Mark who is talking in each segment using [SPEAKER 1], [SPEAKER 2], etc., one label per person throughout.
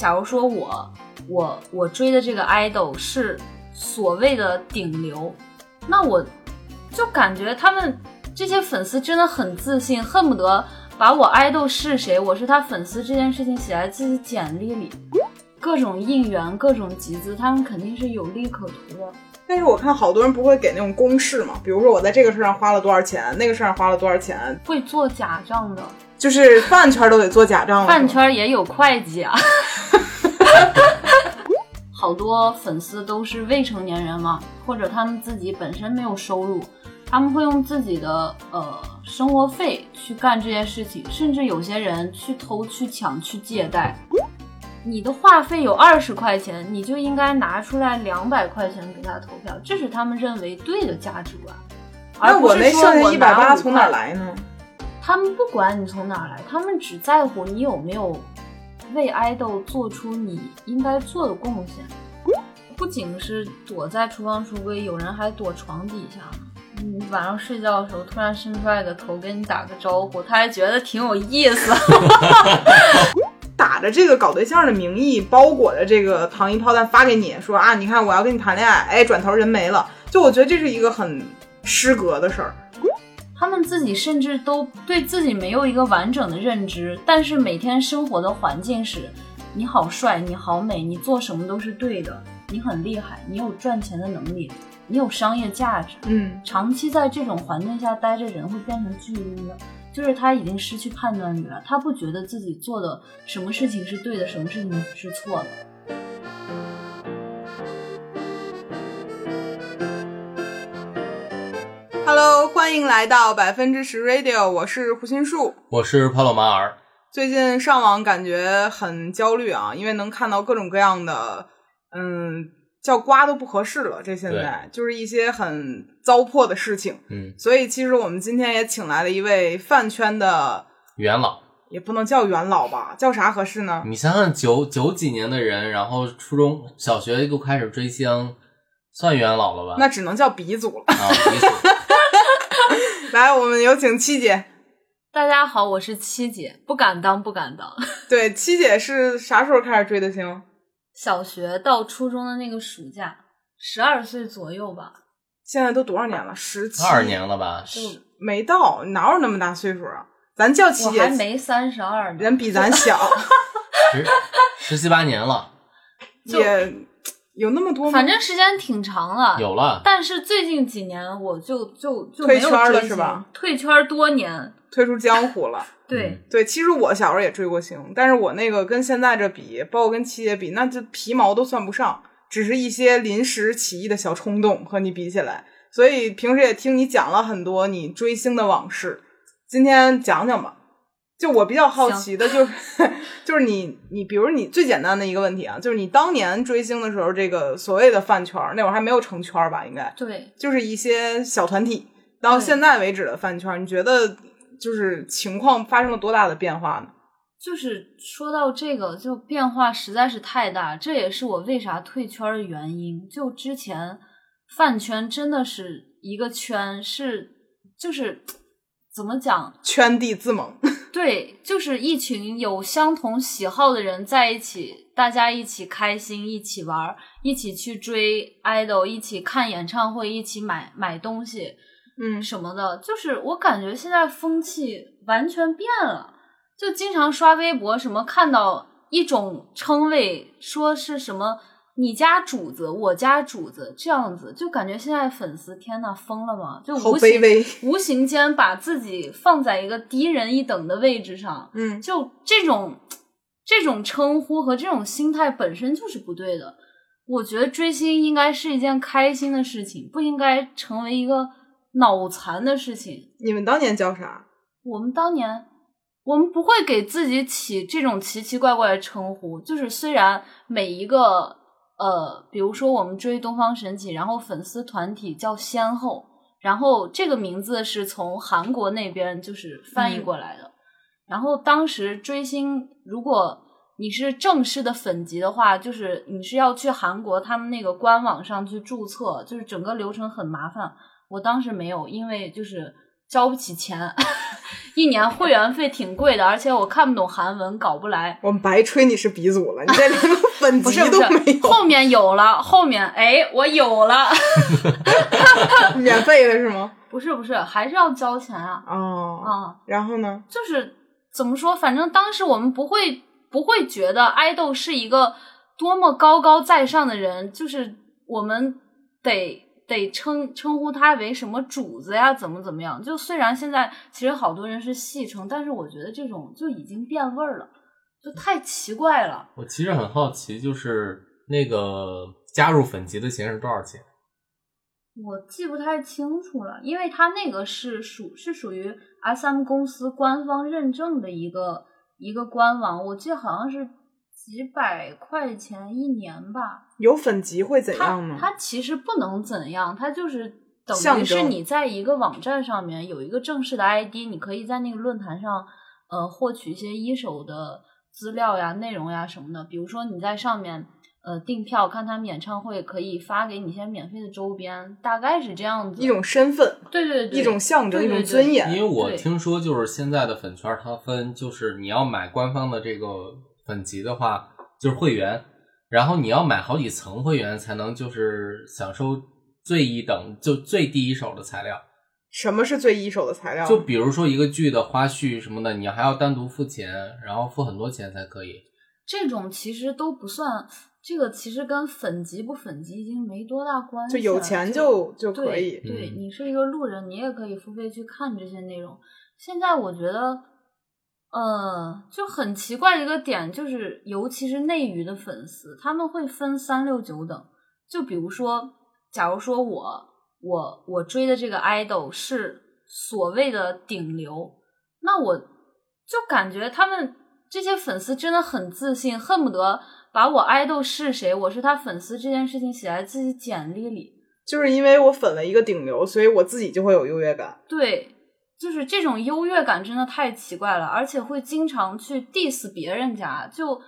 [SPEAKER 1] 假如说我我我追的这个 idol 是所谓的顶流，那我就感觉他们这些粉丝真的很自信，恨不得把我 idol 是谁，我是他粉丝这件事情写在自己简历里，各种应援，各种集资，他们肯定是有利可图的。
[SPEAKER 2] 但是我看好多人不会给那种公式嘛，比如说我在这个事上花了多少钱，那个事上花了多少钱，
[SPEAKER 1] 会做假账的，
[SPEAKER 2] 就是饭圈都得做假账了。
[SPEAKER 1] 饭圈也有会计啊。好多粉丝都是未成年人嘛，或者他们自己本身没有收入，他们会用自己的呃生活费去干这件事情，甚至有些人去偷、去抢、去借贷。你的话费有二十块钱，你就应该拿出来两百块钱给他投票，这是他们认为对的价值观。
[SPEAKER 2] 那我那剩下一百八从哪
[SPEAKER 1] 来
[SPEAKER 2] 呢？
[SPEAKER 1] 他们不管你从哪来，他们只在乎你有没有。为爱豆做出你应该做的贡献，不仅是躲在厨房橱柜，有人还躲床底下呢。你晚上睡觉的时候，突然伸出来个头跟你打个招呼，他还觉得挺有意思。
[SPEAKER 2] 打着这个搞对象的名义，包裹着这个糖衣炮弹发给你，说啊，你看我要跟你谈恋爱，哎，转头人没了。就我觉得这是一个很失格的事儿。
[SPEAKER 1] 他们自己甚至都对自己没有一个完整的认知，但是每天生活的环境是：你好帅，你好美，你做什么都是对的，你很厉害，你有赚钱的能力，你有商业价值。
[SPEAKER 2] 嗯，
[SPEAKER 1] 长期在这种环境下待着，人会变成巨婴的，就是他已经失去判断力了，他不觉得自己做的什么事情是对的，什么事情是错的。
[SPEAKER 2] Hello，欢迎来到百分之十 Radio，我是胡心树，
[SPEAKER 3] 我是帕洛马尔。
[SPEAKER 2] 最近上网感觉很焦虑啊，因为能看到各种各样的，嗯，叫瓜都不合适了。这现在就是一些很糟粕的事情。
[SPEAKER 3] 嗯，
[SPEAKER 2] 所以其实我们今天也请来了一位饭圈的
[SPEAKER 3] 元老，
[SPEAKER 2] 也不能叫元老吧，叫啥合适呢？
[SPEAKER 3] 你想想，九九几年的人，然后初中小学就开始追星，算元老了吧？
[SPEAKER 2] 那只能叫鼻祖了
[SPEAKER 3] 啊，鼻祖。
[SPEAKER 2] 来，我们有请七姐。
[SPEAKER 1] 大家好，我是七姐，不敢当，不敢当。
[SPEAKER 2] 对，七姐是啥时候开始追的星？
[SPEAKER 1] 小学到初中的那个暑假，十二岁左右吧。
[SPEAKER 2] 现在都多少年了？十七
[SPEAKER 3] 二年了吧？
[SPEAKER 2] 没到，哪有那么大岁数啊？咱叫七姐，
[SPEAKER 1] 还没三十二，
[SPEAKER 2] 人比咱小，
[SPEAKER 3] 十十七八年了，
[SPEAKER 2] 也。有那么多，
[SPEAKER 1] 反正时间挺长了。
[SPEAKER 3] 有了，
[SPEAKER 1] 但是最近几年我就就就
[SPEAKER 2] 退圈了，是吧？
[SPEAKER 1] 退圈多年，
[SPEAKER 2] 退出江湖了。
[SPEAKER 1] 对
[SPEAKER 2] 对，其实我小时候也追过星，但是我那个跟现在这比，包括跟七姐比，那就皮毛都算不上，只是一些临时起意的小冲动和你比起来。所以平时也听你讲了很多你追星的往事，今天讲讲吧。就我比较好奇的，就是 就是你你比如你最简单的一个问题啊，就是你当年追星的时候，这个所谓的饭圈那会儿还没有成圈吧？应该
[SPEAKER 1] 对，
[SPEAKER 2] 就是一些小团体。到现在为止的饭圈，你觉得就是情况发生了多大的变化呢？
[SPEAKER 1] 就是说到这个，就变化实在是太大，这也是我为啥退圈的原因。就之前饭圈真的是一个圈，是就是怎么讲，
[SPEAKER 2] 圈地自萌。
[SPEAKER 1] 对，就是一群有相同喜好的人在一起，大家一起开心，一起玩，一起去追 idol，一起看演唱会，一起买买东西，
[SPEAKER 2] 嗯，
[SPEAKER 1] 什么的。就是我感觉现在风气完全变了，就经常刷微博，什么看到一种称谓，说是什么。你家主子，我家主子，这样子就感觉现在粉丝天呐疯了吗？就无形 无形间把自己放在一个低人一等的位置上，
[SPEAKER 2] 嗯，
[SPEAKER 1] 就这种这种称呼和这种心态本身就是不对的。我觉得追星应该是一件开心的事情，不应该成为一个脑残的事情。
[SPEAKER 2] 你们当年叫啥？
[SPEAKER 1] 我们当年我们不会给自己起这种奇奇怪怪的称呼，就是虽然每一个。呃，比如说我们追东方神起，然后粉丝团体叫先后，然后这个名字是从韩国那边就是翻译过来的。然后当时追星，如果你是正式的粉级的话，就是你是要去韩国他们那个官网上去注册，就是整个流程很麻烦。我当时没有，因为就是交不起钱，一年会员费挺贵的，而且我看不懂韩文，搞不来。
[SPEAKER 2] 我们白吹你是鼻祖了，你这连个 粉级
[SPEAKER 1] 不是不是
[SPEAKER 2] 都没，有，
[SPEAKER 1] 后面有了，后面哎，我有了，
[SPEAKER 2] 免费的是吗？
[SPEAKER 1] 不是不是，还是要交钱啊
[SPEAKER 2] 哦，
[SPEAKER 1] 啊！
[SPEAKER 2] 然后呢？
[SPEAKER 1] 就是怎么说，反正当时我们不会不会觉得爱豆是一个多么高高在上的人，就是我们得得称称呼他为什么主子呀，怎么怎么样。就虽然现在其实好多人是戏称，但是我觉得这种就已经变味儿了，就太奇怪了。
[SPEAKER 3] 我其实很好奇，就是那个加入粉籍的钱是多少钱？
[SPEAKER 1] 我记不太清楚了，因为他那个是属是属于 S M 公司官方认证的一个一个官网，我记得好像是几百块钱一年吧。
[SPEAKER 2] 有粉级会怎样呢？
[SPEAKER 1] 它其实不能怎样，它就是等
[SPEAKER 2] 象
[SPEAKER 1] 于是你在一个网站上面有一个正式的 ID，你可以在那个论坛上呃获取一些一手的资料呀、内容呀什么的。比如说你在上面呃订票看他们演唱会，可以发给你一些免费的周边，大概是这样子。
[SPEAKER 2] 一种身份，
[SPEAKER 1] 对对对，
[SPEAKER 2] 一种象征，一
[SPEAKER 1] 对对对
[SPEAKER 2] 种尊严。
[SPEAKER 3] 因为我听说，就是现在的粉圈它分，就是你要买官方的这个粉级的话，就是会员，然后你要买好几层会员才能就是享受最一等就最第一手的材料。
[SPEAKER 2] 什么是最一手的材料？
[SPEAKER 3] 就比如说一个剧的花絮什么的，你还要单独付钱，然后付很多钱才可以。
[SPEAKER 1] 这种其实都不算，这个其实跟粉级不粉级已经没多大关系了。
[SPEAKER 2] 就有钱
[SPEAKER 1] 就
[SPEAKER 2] 就就可以。
[SPEAKER 1] 对对，
[SPEAKER 3] 嗯
[SPEAKER 1] 你是一个路人，你也可以付费去看这些内容。现在我觉得，呃，就很奇怪的一个点，就是尤其是内娱的粉丝，他们会分三六九等。就比如说，假如说我我我追的这个 idol 是所谓的顶流，那我就感觉他们这些粉丝真的很自信，恨不得把我 idol 是谁，我是他粉丝这件事情写在自己简历里。
[SPEAKER 2] 就是因为我粉了一个顶流，所以我自己就会有优越感。
[SPEAKER 1] 对，就是这种优越感真的太奇怪了，而且会经常去 diss 别人家，就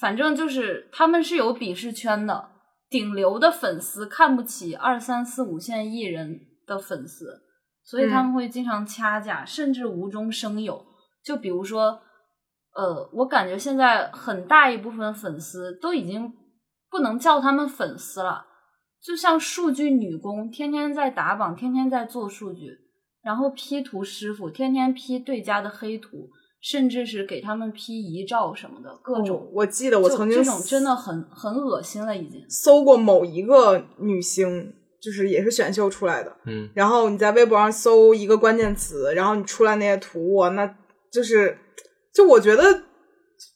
[SPEAKER 1] 反正就是他们是有鄙视圈的，顶流的粉丝看不起二三四五线艺人的粉丝，所以他们会经常掐架，甚至无中生有。就比如说，呃，我感觉现在很大一部分粉丝都已经不能叫他们粉丝了。就像数据女工，天天在打榜，天天在做数据，然后 P 图师傅天天 P 对家的黑图，甚至是给他们 P 遗照什么的，各种。
[SPEAKER 2] 哦我记得我曾经
[SPEAKER 1] 这种真的很很恶心了，已经。
[SPEAKER 2] 搜过某一个女星，就是也是选秀出来的。
[SPEAKER 3] 嗯，
[SPEAKER 2] 然后你在微博上搜一个关键词，然后你出来那些图，哇，那就是，就我觉得，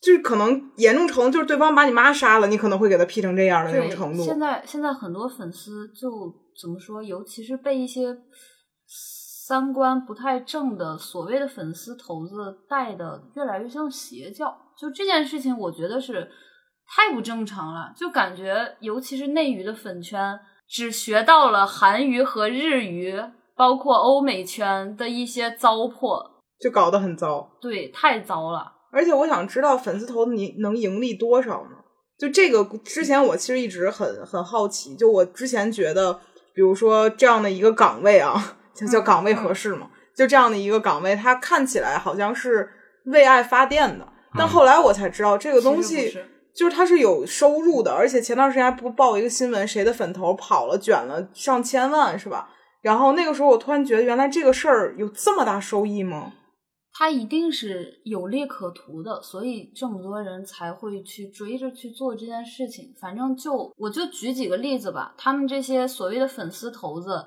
[SPEAKER 2] 就是可能严重程度就是对方把你妈杀了，你可能会给他 P 成这样的那种，程度。
[SPEAKER 1] 现在现在很多粉丝就怎么说，尤其是被一些三观不太正的所谓的粉丝头子带的越来越像邪教。就这件事情，我觉得是太不正常了。就感觉，尤其是内娱的粉圈，只学到了韩娱和日娱，包括欧美圈的一些糟粕，
[SPEAKER 2] 就搞得很糟。
[SPEAKER 1] 对，太糟了。
[SPEAKER 2] 而且我想知道粉丝头子你能盈利多少呢？就这个之前我其实一直很很好奇，就我之前觉得，比如说这样的一个岗位啊，就叫
[SPEAKER 1] 嗯
[SPEAKER 2] 岗位合适嘛，就这样的一个岗位，它看起来好像是为爱发电的，但
[SPEAKER 3] 嗯
[SPEAKER 2] 后来我才知道这个东西就是它是有收入的，而且前段时间还不报一个新闻，谁的粉头跑了卷了上千万是吧？然后那个时候我突然觉得，原来这个事儿有这么大收益吗？
[SPEAKER 1] 它一定是有利可图的，所以这么多人才会去追着去做这件事情。反正就我就举几个例子吧，他们这些所谓的粉丝头子，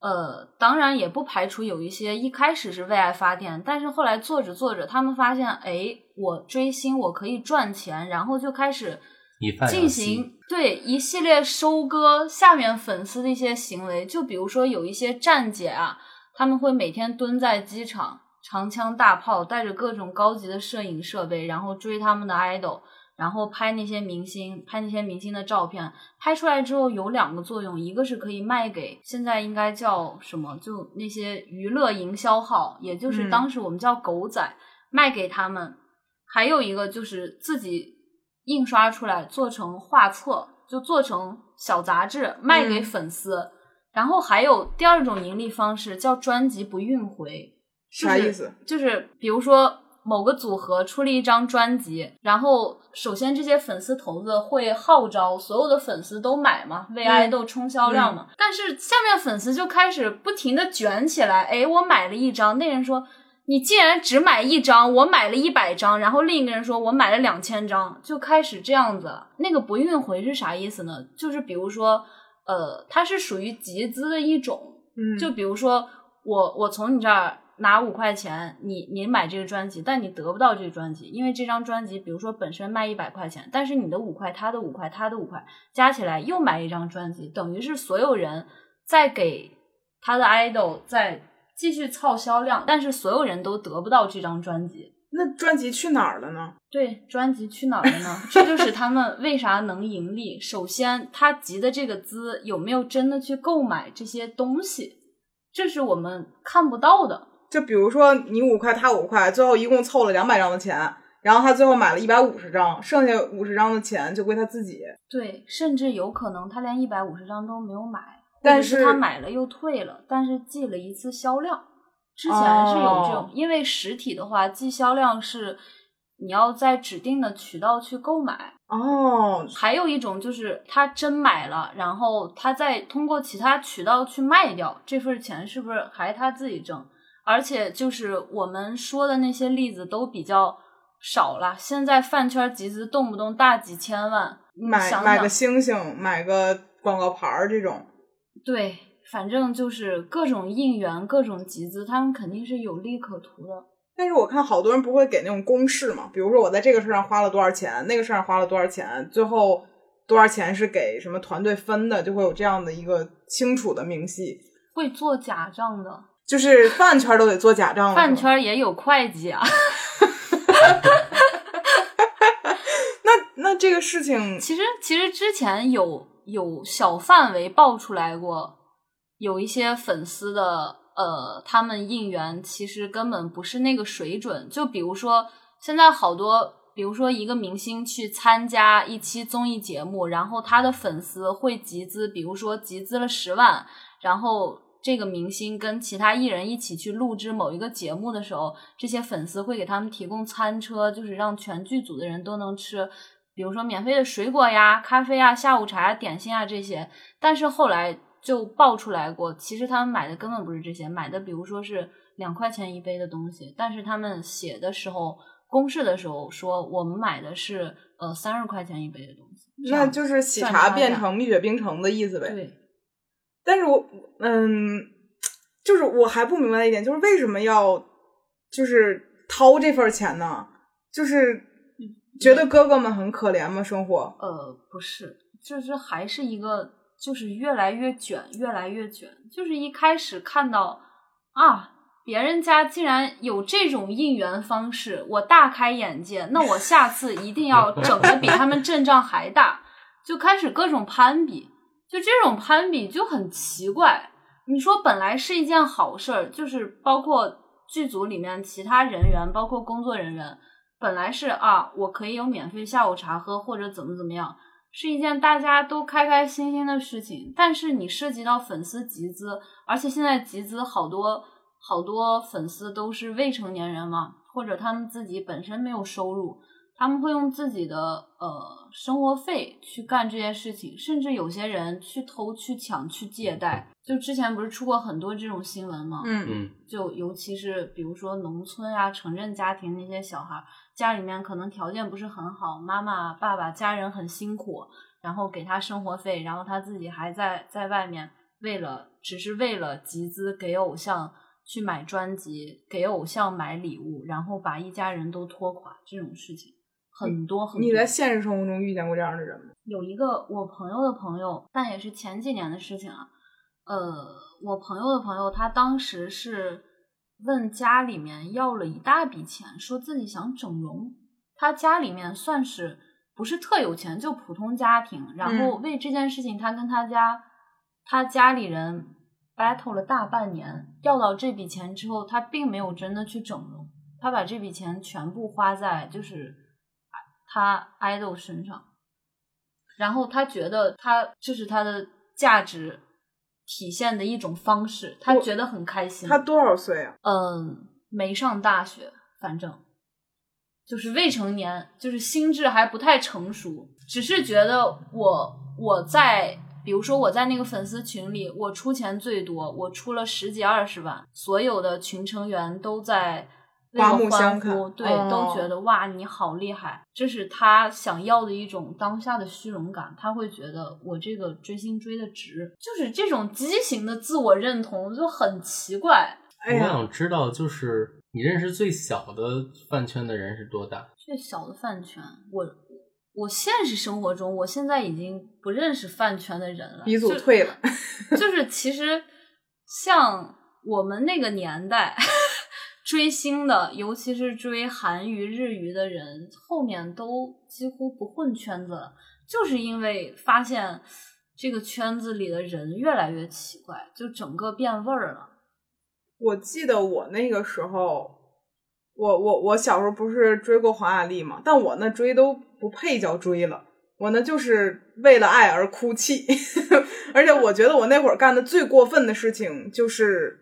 [SPEAKER 1] 呃，当然也不排除有一些一开始是为爱发电，但是后来做着做着，他们发现，哎，我追星我可以赚钱，然后就开始进行对一系列收割下面粉丝的一些行为，就比如说有一些站姐啊，他们会每天蹲在机场，长枪大炮，带着各种高级的摄影设备，然后追他们的 idol，然后拍那些明星，拍那些明星的照片，拍出来之后有两个作用，一个是可以卖给现在应该叫什么，就那些娱乐营销号，也就是
[SPEAKER 2] 嗯
[SPEAKER 1] 当时我们叫狗仔，卖给他们。还有一个就是自己印刷出来做成画册，就做成小杂志卖给
[SPEAKER 2] 嗯
[SPEAKER 1] 粉丝。然后还有第二种盈利方式叫专辑不运回，就是
[SPEAKER 2] 啥意思？
[SPEAKER 1] 就是比如说某个组合出了一张专辑，然后首先这些粉丝头子会号召所有的粉丝都买嘛，为
[SPEAKER 2] 嗯
[SPEAKER 1] 爱豆冲销量嘛。但是下面粉丝就开始不停的卷起来，哎，我买了一张，那人说。你既然只买一张，我买了一百张，然后另一个人说我买了两千张，就开始这样子了。那个不运回是啥意思呢？就是比如说，呃，它是属于集资的一种，
[SPEAKER 2] 嗯，
[SPEAKER 1] 就比如说我我从你这儿拿五块钱，你你买这个专辑，但你得不到这个专辑，因为这张专辑比如说本身卖一百块钱，但是你的五块，他的五块，他的五块加起来又买一张专辑，等于是所有人在给他的 idol 在继续凑销量，但是所有人都得不到这张专辑。
[SPEAKER 2] 那专辑去哪儿了呢？
[SPEAKER 1] 对，专辑去哪儿了呢？这就是他们为啥能盈利。首先，他集的这个资有没有真的去购买这些东西，这是我们看不到的。
[SPEAKER 2] 就比如说你五块，他五块，最后一共凑了两百张的钱，然后他最后买了一百五十张，剩下五十张的钱就归他自己。
[SPEAKER 1] 对，甚至有可能他连一百五十张都没有买，
[SPEAKER 2] 但
[SPEAKER 1] 是
[SPEAKER 2] 是
[SPEAKER 1] 他买了又退了，但是记了一次销量。之前是有这种，
[SPEAKER 2] 哦
[SPEAKER 1] 因为实体的话记销量是你要在指定的渠道去购买。
[SPEAKER 2] 哦，
[SPEAKER 1] 还有一种就是他真买了，然后他再通过其他渠道去卖掉，这份钱是不是还他自己挣？而且就是我们说的那些例子都比较少了。现在饭圈集资动不动大几千万，
[SPEAKER 2] 买买个星星，买个广告牌儿这种。
[SPEAKER 1] 对，反正就是各种应援、各种集资，他们肯定是有利可图的。
[SPEAKER 2] 但是我看好多人不会给那种公式嘛，比如说我在这个事上花了多少钱，那个事上花了多少钱，最后多少钱是给什么团队分的，就会有这样的一个清楚的明细。
[SPEAKER 1] 会做假账的，
[SPEAKER 2] 就是饭圈都得做假账了，
[SPEAKER 1] 饭圈也有会计啊。
[SPEAKER 2] 那那这个事情，
[SPEAKER 1] 其实其实之前有有小范围爆出来过，有一些粉丝的呃，他们应援其实根本不是那个水准。就比如说现在好多，比如说一个明星去参加一期综艺节目，然后他的粉丝会集资，比如说集资了十万，然后。这个明星跟其他艺人一起去录制某一个节目的时候，这些粉丝会给他们提供餐车，就是让全剧组的人都能吃，比如说免费的水果呀、咖啡呀、下午茶呀、点心啊这些。但是后来就爆出来过，其实他们买的根本不是这些，买的比如说是两块钱一杯的东西，但是他们写的时候公示的时候说我们买的是呃三十块钱一杯的东西，
[SPEAKER 2] 那就是喜茶变成蜜雪冰城的意思呗。
[SPEAKER 1] 对。
[SPEAKER 2] 但是我嗯，就是我还不明白一点，就是为什么要就是掏这份钱呢？就是觉得哥哥们很可怜吗？生活？
[SPEAKER 1] 呃，不是，就是还是一个，就是越来越卷，越来越卷。就是一开始看到啊，别人家竟然有这种应援方式，我大开眼界。那我下次一定要整的比他们阵仗还大，就开始各种攀比。就这种攀比就很奇怪。你说本来是一件好事儿，就是包括剧组里面其他人员，包括工作人员。本来是啊，我可以有免费下午茶喝，或者怎么怎么样，是一件大家都开开心心的事情。但是你涉及到粉丝集资，而且现在集资好多好多粉丝都是未成年人嘛，或者他们自己本身没有收入，他们会用自己的呃生活费去干这件事情，甚至有些人去偷、去抢、去借贷。就之前不是出过很多这种新闻吗？
[SPEAKER 2] 嗯
[SPEAKER 3] 嗯
[SPEAKER 1] 就尤其是比如说农村啊、城镇家庭那些小孩，家里面可能条件不是很好，妈妈、爸爸家人很辛苦，然后给他生活费，然后他自己还在在外面为了只是为了集资给偶像去买专辑，给偶像买礼物，然后把一家人都拖垮，这种事情很多很多。
[SPEAKER 2] 你在现实生活中遇见过这样的人吗？
[SPEAKER 1] 有一个我朋友的朋友，但也是前几年的事情啊。呃，我朋友的朋友，他当时是问家里面要了一大笔钱，说自己想整容。他家里面算是不是特有钱，就普通家庭。然后为这件事情，他跟他家他家里人 battle 了大半年。要到这笔钱之后，他并没有真的去整容，他把这笔钱全部花在就是他 idol 身上。然后他觉得他这是他的价值体现的一种方式，他觉得很开心。
[SPEAKER 2] 他多少岁啊？
[SPEAKER 1] 嗯，没上大学，反正就是未成年，就是心智还不太成熟，只是觉得我我在，比如说我在那个粉丝群里，我出钱最多，我出了十几二十万，所有的群成员都在为
[SPEAKER 2] 刮目相看
[SPEAKER 1] 呼，对，
[SPEAKER 2] 哦
[SPEAKER 1] 都觉得哇你好厉害，这是他想要的一种当下的虚荣感，他会觉得我这个追星追的值，就是这种畸形的自我认同就很奇怪。
[SPEAKER 2] 哎，
[SPEAKER 3] 我想知道，就是你认识最小的饭圈的人是多大？
[SPEAKER 1] 最小的饭圈，我我现实生活中，我现在已经不认识饭圈的人了，
[SPEAKER 2] 鼻祖
[SPEAKER 1] 就
[SPEAKER 2] 退了。
[SPEAKER 1] 就是其实像我们那个年代追星的，尤其是追韩娱、日娱的人，后面都几乎不混圈子了，就是因为发现这个圈子里的人越来越奇怪，就整个变味儿了。
[SPEAKER 2] 我记得我那个时候，我我我小时候不是追过黄雅莉嘛，但我那追都不配叫追了，我那就是为了爱而哭泣，而且我觉得我那会儿干的最过分的事情就是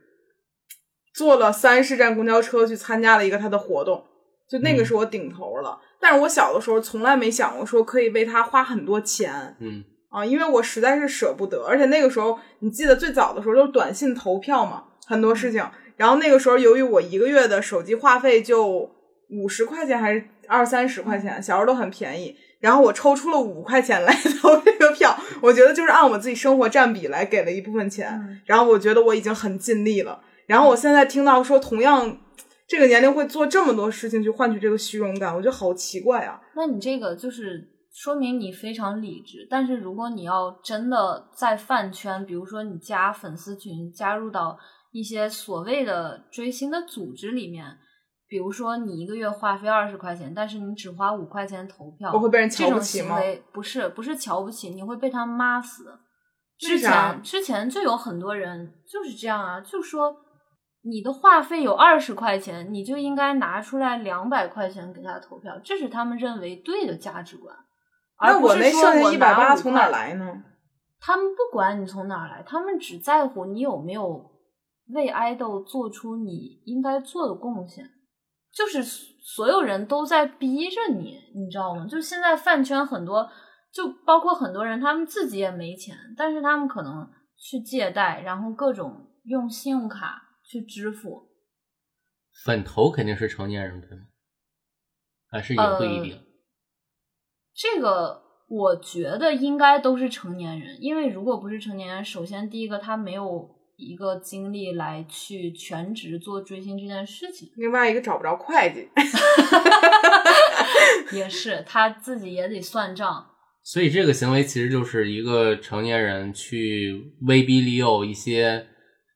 [SPEAKER 2] 坐了三十站公交车去参加了一个他的活动，就那个是我顶头了。但是我小的时候从来没想过说可以为他花很多钱，
[SPEAKER 3] 嗯
[SPEAKER 2] 啊，因为我实在是舍不得，而且那个时候你记得最早的时候就是短信投票嘛，很多事情。然后那个时候由于我一个月的手机话费就五十块钱还是二三十块钱，小时候都很便宜。然后我抽出了五块钱来 投这个票，我觉得就是按我自己生活占比来给了一部分钱。
[SPEAKER 1] 嗯
[SPEAKER 2] 然后我觉得我已经很尽力了。然后我现在听到说同样这个年龄会做这么多事情去换取这个虚荣感，我觉得好奇怪啊。
[SPEAKER 1] 那你这个就是说明你非常理智，但是如果你要真的在饭圈，比如说你加粉丝群，加入到一些所谓的追星的组织里面，比如说你一个月话费二十块钱，但是你只花五块钱投票，
[SPEAKER 2] 我会被人瞧不起吗
[SPEAKER 1] 不是不是瞧不起，你会被他骂死。之前之前就有很多人就是这样啊，就说你的话费有二十块钱，你就应该拿出来两百块钱给他投票，这是他们认为对的价值观。而
[SPEAKER 2] 那我那
[SPEAKER 1] 不是说
[SPEAKER 2] 剩下一百
[SPEAKER 1] 我拿5
[SPEAKER 2] 八从哪儿？来呢？
[SPEAKER 1] 他们不管你从哪儿来，他们只在乎你有没有为爱豆做出你应该做的贡献。就是所有人都在逼着你，你知道吗？就现在饭圈很多，就包括很多人，他们自己也没钱，但是他们可能去借贷，然后各种用信用卡去支付。
[SPEAKER 3] 粉头肯定是成年人对吗？还是也不一定？
[SPEAKER 1] 这个我觉得应该都是成年人，因为如果不是成年人，首先第一个他没有一个精力来去全职做追星这件事情，
[SPEAKER 2] 另外一个找不着会计，
[SPEAKER 1] 也是他自己也得算账。
[SPEAKER 3] 所以这个行为其实就是一个成年人去威逼利诱一些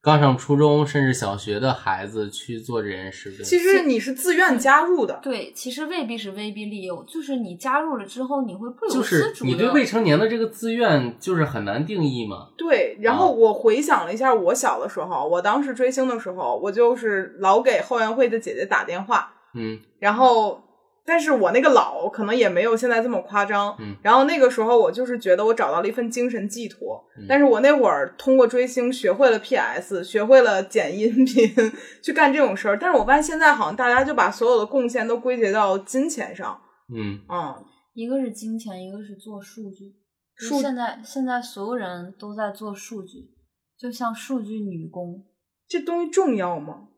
[SPEAKER 3] 刚上初中甚至小学的孩子去做这件事。
[SPEAKER 2] 其实你是自愿加入的。
[SPEAKER 1] 对，其实未必是威逼利诱，就是你加入了之后，你会不由
[SPEAKER 3] 就是
[SPEAKER 1] 自主的。
[SPEAKER 3] 你对未成年的这个自愿就是很难定义嘛。
[SPEAKER 2] 对，然后我回想了一下我小的时候，我当时追星的时候，我就是老给后援会的姐姐打电话，
[SPEAKER 3] 嗯
[SPEAKER 2] 然后，但是我那个老可能也没有现在这么夸张。
[SPEAKER 3] 嗯
[SPEAKER 2] 然后那个时候我就是觉得我找到了一份精神寄托，
[SPEAKER 3] 嗯
[SPEAKER 2] 但是我那会儿通过追星学会了 PS，学会了剪音频，去干这种事儿。但是我发现现在好像大家就把所有的贡献都归结到金钱上，
[SPEAKER 3] 嗯，
[SPEAKER 2] 嗯，
[SPEAKER 1] 一个是金钱，一个是做数据。
[SPEAKER 2] 数
[SPEAKER 1] 现在现在所有人都在做数据，就像数据女工。
[SPEAKER 2] 这东西重要吗？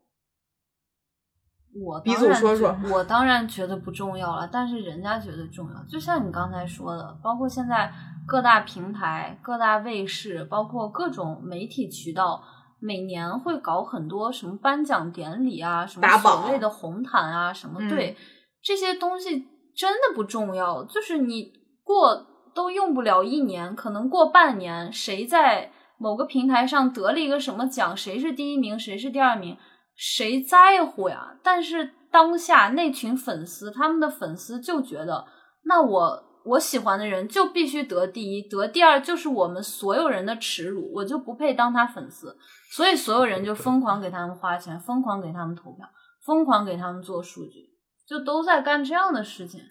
[SPEAKER 2] 鼻
[SPEAKER 1] 我当然
[SPEAKER 2] 祖说说
[SPEAKER 1] 我当然觉得不重要了，但是人家觉得重要。就像你刚才说的，包括现在各大平台、各大卫视，包括各种媒体渠道，每年会搞很多什么颁奖典礼啊，什么
[SPEAKER 2] 打榜
[SPEAKER 1] 所谓的红毯啊，什么、
[SPEAKER 2] 嗯
[SPEAKER 1] 对这些东西真的不重要。就是你过都用不了一年，可能过半年，谁在某个平台上得了一个什么奖，谁是第一名，谁是第二名。谁在乎呀？但是当下那群粉丝，他们的粉丝就觉得，那我我喜欢的人就必须得第一，得第二就是我们所有人的耻辱，我就不配当他粉丝。所以所有人就疯狂给他们花钱，疯狂给他们投票，疯狂给他们做数据，就都在干这样的事情。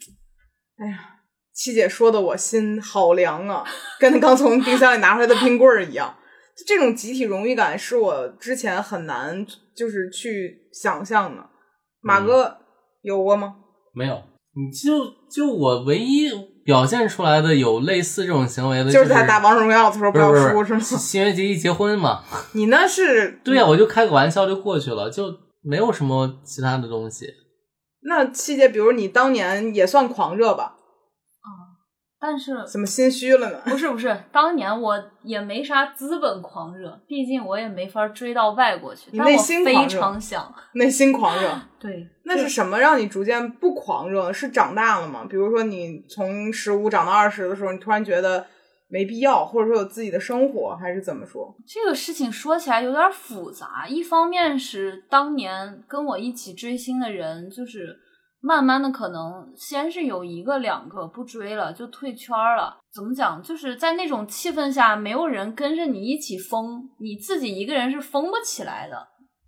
[SPEAKER 2] 哎呀，七姐说的我心好凉啊，跟刚从冰箱里拿出来的冰棍儿一样。这种集体荣誉感是我之前很难就是去想象的。马
[SPEAKER 3] 嗯
[SPEAKER 2] 哥有过吗？
[SPEAKER 3] 没有，你就就我唯一表现出来的有类似这种行为的，
[SPEAKER 2] 就是是在打王者荣耀的时候
[SPEAKER 3] 不
[SPEAKER 2] 要输
[SPEAKER 3] 是
[SPEAKER 2] 是吗？
[SPEAKER 3] 新垣结衣结婚嘛？
[SPEAKER 2] 你那是
[SPEAKER 3] 对呀、我就开个玩笑就过去了，就没有什么其他的东西。
[SPEAKER 2] 那七姐，比如你当年也算狂热吧？
[SPEAKER 1] 但是
[SPEAKER 2] 怎么心虚了呢？
[SPEAKER 1] 不是不是，当年我也没啥资本狂热，毕竟我也没法追到外国去。
[SPEAKER 2] 你内心狂热
[SPEAKER 1] 常想，
[SPEAKER 2] 内心狂热，
[SPEAKER 1] 对，
[SPEAKER 2] 那是什么让你逐渐不狂热？是长大了吗？比如说你从十五长到二十的时候，你突然觉得没必要，或者说有自己的生活，还是怎么说？
[SPEAKER 1] 这个事情说起来有点复杂。一方面是当年跟我一起追星的人，就是慢慢的可能先是有一个两个不追了，就退圈了。怎么讲？就是在那种气氛下，没有人跟着你一起疯，你自己一个人是疯不起来的。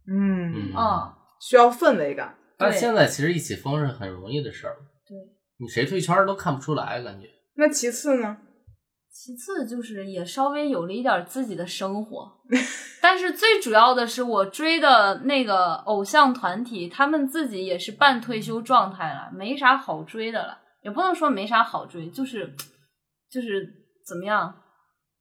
[SPEAKER 2] 嗯，
[SPEAKER 3] 嗯
[SPEAKER 1] 啊、
[SPEAKER 2] 需要氛围感。
[SPEAKER 3] 但现在其实一起疯是很容易的事儿，
[SPEAKER 1] 对。
[SPEAKER 3] 你谁退圈儿都看不出来，感觉。
[SPEAKER 2] 那其次呢？
[SPEAKER 1] 其次就是也稍微有了一点自己的生活，但是最主要的是我追的那个偶像团体，他们自己也是半退休状态了，没啥好追的了，也不能说没啥好追，就是就是怎么样？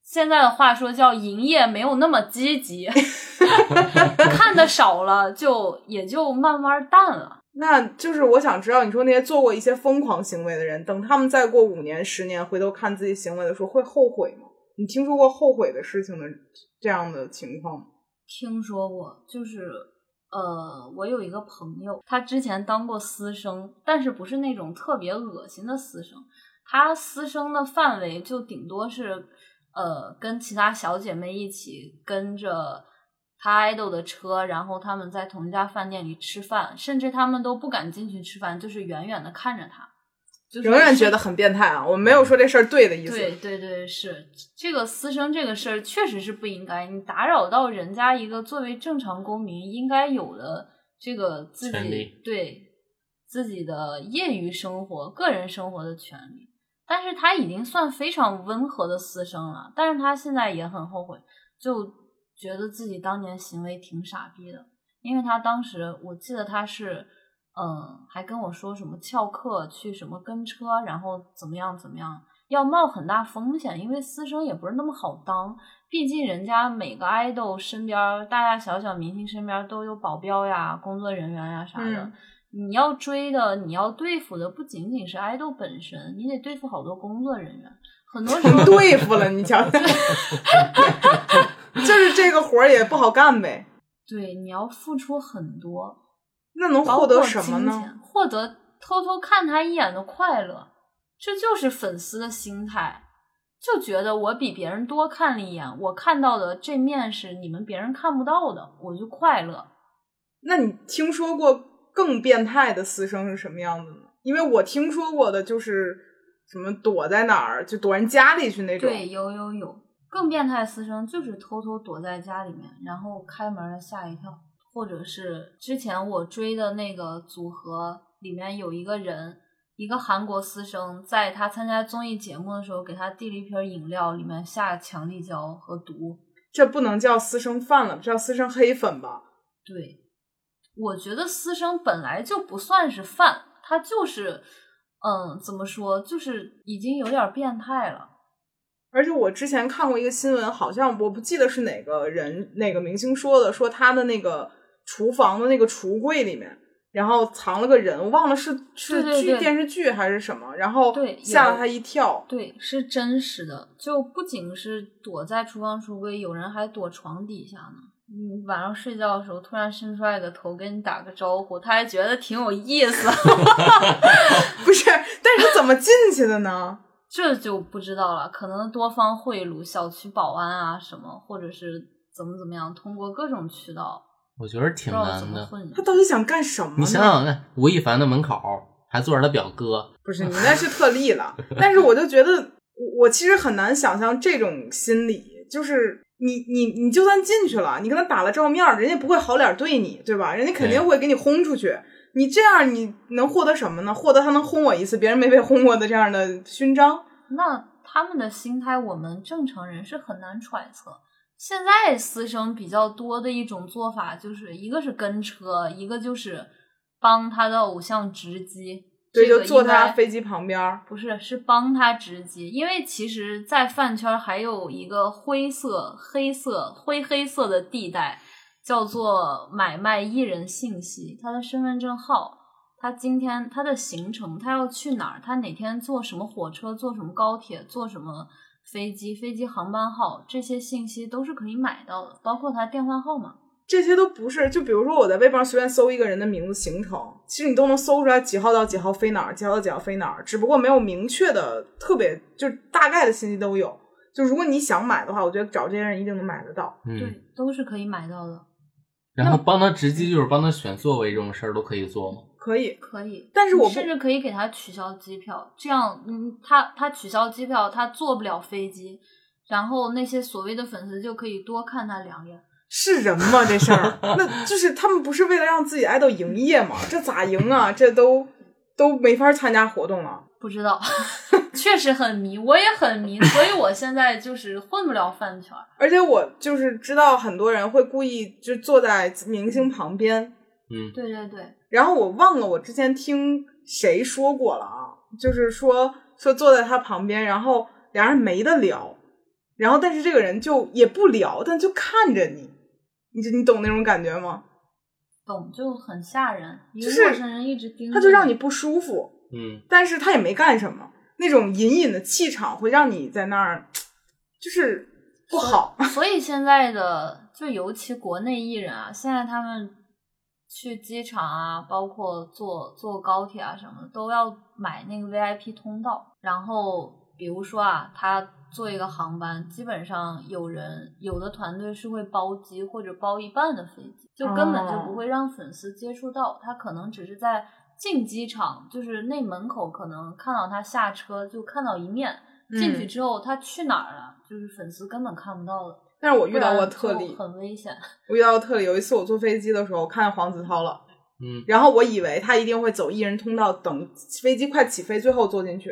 [SPEAKER 1] 现在的话说叫营业没有那么积极，看的少了，就也就慢慢淡了。
[SPEAKER 2] 那就是我想知道，你说那些做过一些疯狂行为的人，等他们再过五年、十年回头看自己行为的时候，会后悔吗？你听说过后悔的事情的这样的情况吗？
[SPEAKER 1] 听说过，就是呃，我有一个朋友，他之前当过私生，但是不是那种特别恶心的私生，他私生的范围就顶多是呃，跟其他小姐妹一起跟着他 idol 的车，然后他们在同一家饭店里吃饭，甚至他们都不敢进去吃饭，就是远远的看着他，就是
[SPEAKER 2] 仍然觉得很变态啊！我没有说这事儿对的意思。
[SPEAKER 1] 对对对，是这个私生这个事儿，确实是不应该。你打扰到人家一个作为正常公民应该有的这个自己对自己的业余生活、个人生活的权利。但是他已经算非常温和的私生了，但是他现在也很后悔，就觉得自己当年行为挺傻逼的，因为他当时我记得他是。嗯，还跟我说什么翘课去什么跟车，然后怎么样怎么样，要冒很大风险，因为私生也不是那么好当，毕竟人家每个爱豆身边大大小小明星身边都有保镖呀、工作人员呀啥的。
[SPEAKER 2] 嗯
[SPEAKER 1] 你要追的，你要对付的不仅仅是爱豆本身，你得对付好多工作人员，很多时候
[SPEAKER 2] 对付了，你瞧瞧，就是这个活儿也不好干呗。
[SPEAKER 1] 对你要付出很多，
[SPEAKER 2] 那能获得什么呢？
[SPEAKER 1] 获得偷偷看他一眼的快乐，这就是粉丝的心态。就觉得我比别人多看了一眼，我看到的这面是你们别人看不到的，我就快乐。
[SPEAKER 2] 那你听说过更变态的私生是什么样子呢？因为我听说过的就是什么躲在哪儿，就躲人家里去那种。
[SPEAKER 1] 对，有有有，更变态私生就是偷偷躲在家里面，然后开门了吓一跳，或者是之前我追的那个组合里面有一个人，一个韩国私生，在他参加综艺节目的时候，给他递了一瓶饮料，里面下强力胶和毒。
[SPEAKER 2] 这不能叫私生饭了，这叫私生黑粉吧？
[SPEAKER 1] 对，我觉得私生本来就不算是饭，他就是，嗯，怎么说，就是已经有点变态了。
[SPEAKER 2] 而且我之前看过一个新闻，好像我不记得是哪个人哪个明星说的，说他的那个厨房的那个橱柜里面，然后藏了个人，我忘了是是剧电视剧还是什么，然后
[SPEAKER 1] 对
[SPEAKER 2] 吓了他一跳。
[SPEAKER 1] 对，是真实的，就不仅是躲在厨房橱柜，有人还躲床底下呢。嗯，晚上睡觉的时候突然伸出来个头跟你打个招呼，他还觉得挺有意思，
[SPEAKER 2] 不是，但是怎么进去的呢？
[SPEAKER 1] 这就不知道了。可能多方贿赂，小区保安啊什么，或者是怎么怎么样，通过各种渠道，
[SPEAKER 3] 我觉得挺难的。
[SPEAKER 2] 他到底想干什么？
[SPEAKER 3] 你想想看，吴亦凡的门口还坐着他表哥，
[SPEAKER 2] 不是你那是特例了，但是我就觉得我我其实很难想象这种心理，就是你你你就算进去了，你跟他打了照面，人家不会好脸对你，对吧？人家肯定会给你轰出去。你这样你能获得什么呢？获得他能轰我一次，别人没被轰过的这样的勋章。
[SPEAKER 1] 那他们的心态，我们正常人是很难揣测。现在私生比较多的一种做法，就是一个是跟车，一个就是帮他的偶像值机。
[SPEAKER 2] 对，就坐他飞机旁边儿。
[SPEAKER 1] 不是，是帮他直击，因为其实，在饭圈还有一个灰色、黑色、灰黑色的地带，叫做买卖艺人信息，他的身份证号，他今天他的行程，他要去哪儿，他哪天坐什么火车，坐什么高铁，坐什么飞机，飞机航班号，这些信息都是可以买到的，包括他电话号码。
[SPEAKER 2] 这些都不是，就比如说我在微博上随便搜一个人的名字、行程，其实你都能搜出来几号到几号飞哪儿，几号到几号飞哪儿，只不过没有明确的特别，就大概的信息都有。就如果你想买的话，我觉得找这些人一定能买得到。
[SPEAKER 3] 嗯，
[SPEAKER 1] 对，都是可以买到的，
[SPEAKER 3] 然后帮他直击就是帮他选座位这种事儿都可以做吗？
[SPEAKER 2] 可以，
[SPEAKER 1] 可以。
[SPEAKER 2] 但是我
[SPEAKER 1] 甚至可以给他取消机票，这样，嗯，他他取消机票，他坐不了飞机，然后那些所谓的粉丝就可以多看他两眼。
[SPEAKER 2] 是人吗？这事儿，那就是他们不是为了让自己爱豆营业吗？这咋赢啊？这都都没法参加活动了。
[SPEAKER 1] 不知道，确实很迷，我也很迷，所以我现在就是混不了饭圈儿。
[SPEAKER 2] 而且我就是知道很多人会故意就坐在明星旁边，
[SPEAKER 3] 嗯，
[SPEAKER 1] 对对对，
[SPEAKER 2] 然后我忘了我之前听谁说过了啊，就是说说坐在他旁边，然后俩人没得聊，然后但是这个人就也不聊，但就看着你，你就你懂那种感觉吗？
[SPEAKER 1] 懂就很吓人，一个
[SPEAKER 2] 就是
[SPEAKER 1] 陌生人一直盯着
[SPEAKER 2] 他就让你不舒服，
[SPEAKER 3] 嗯，
[SPEAKER 2] 但是他也没干什么，那种隐隐的气场会让你在那儿，就是不好。
[SPEAKER 1] 所以现在的就尤其国内艺人啊，现在他们去机场啊，包括坐坐高铁啊什么的，都要买那个 VIP 通道。然后比如说啊，他坐一个航班，基本上有人有的团队是会包机或者包一半的飞机，就根本就不会让粉丝接触到。他可能只是在进机场，就是那门口可能看到他下车就看到一面。进去
[SPEAKER 2] 嗯
[SPEAKER 1] 之后，他去哪儿了？就是粉丝根本看不到了。
[SPEAKER 2] 但是我遇到过特例，
[SPEAKER 1] 很危险。
[SPEAKER 2] 我遇到过特例。有一次我坐飞机的时候，我看见黄子韬了，
[SPEAKER 3] 嗯，
[SPEAKER 2] 然后我以为他一定会走艺人通道，等飞机快起飞最后坐进去。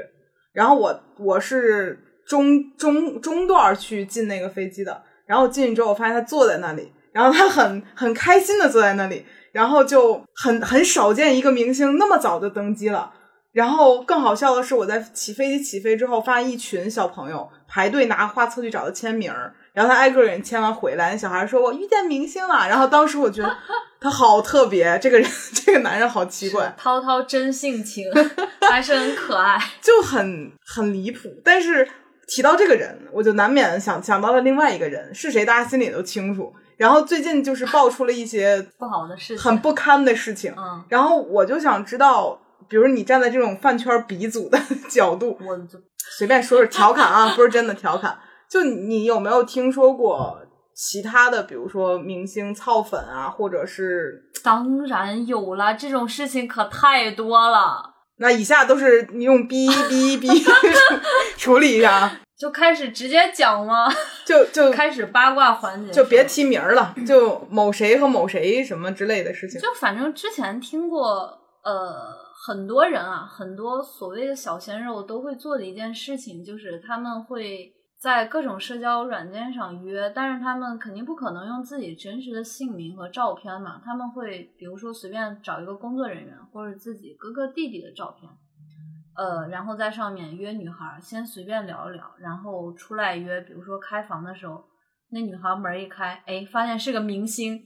[SPEAKER 2] 然后我我是中中中段去进那个飞机的，然后进去之后，我发现他坐在那里，然后他很很开心的坐在那里，然后就很很少见一个明星那么早就登机了。然后更好笑的是，我在起飞机起飞之后，发现一群小朋友排队拿画册去找他签名儿，然后他挨个人签完回来，那小孩说：“我遇见明星了。”然后当时我觉得他好特别，这个人 这个男人好奇怪，
[SPEAKER 1] 涛涛真性情，还是很可爱。
[SPEAKER 2] 就很很离谱。但是提到这个人，我就难免想想到了另外一个人是谁，大家心里都清楚。然后最近就是爆出了一些
[SPEAKER 1] 不好的事情，
[SPEAKER 2] 很不堪的事情，
[SPEAKER 1] 嗯，
[SPEAKER 2] 然后我就想知道，比如你站在这种饭圈鼻祖的 角度，
[SPEAKER 1] 我就
[SPEAKER 2] 随便说说调侃啊，不是真的调侃。就你有没有听说过其他的，比如说明星操粉啊，或者是
[SPEAKER 1] 当然有了，这种事情可太多了。
[SPEAKER 2] 那以下都是你用哔哔哔处理一下啊，
[SPEAKER 1] 就开始直接讲吗？
[SPEAKER 2] 就就
[SPEAKER 1] 开始八卦环节，
[SPEAKER 2] 就别提名儿了，就某谁和某谁什么之类的事情。
[SPEAKER 1] 就反正之前听过，呃，很多人啊，很多所谓的小鲜肉都会做的一件事情，就是他们会在各种社交软件上约，但是他们肯定不可能用自己真实的姓名和照片嘛，他们会比如说随便找一个工作人员或者自己哥哥弟弟的照片。呃，然后在上面约女孩儿，先随便聊一聊，然后出来约，比如说开房的时候，那女孩门儿一开，哎，发现是个明星，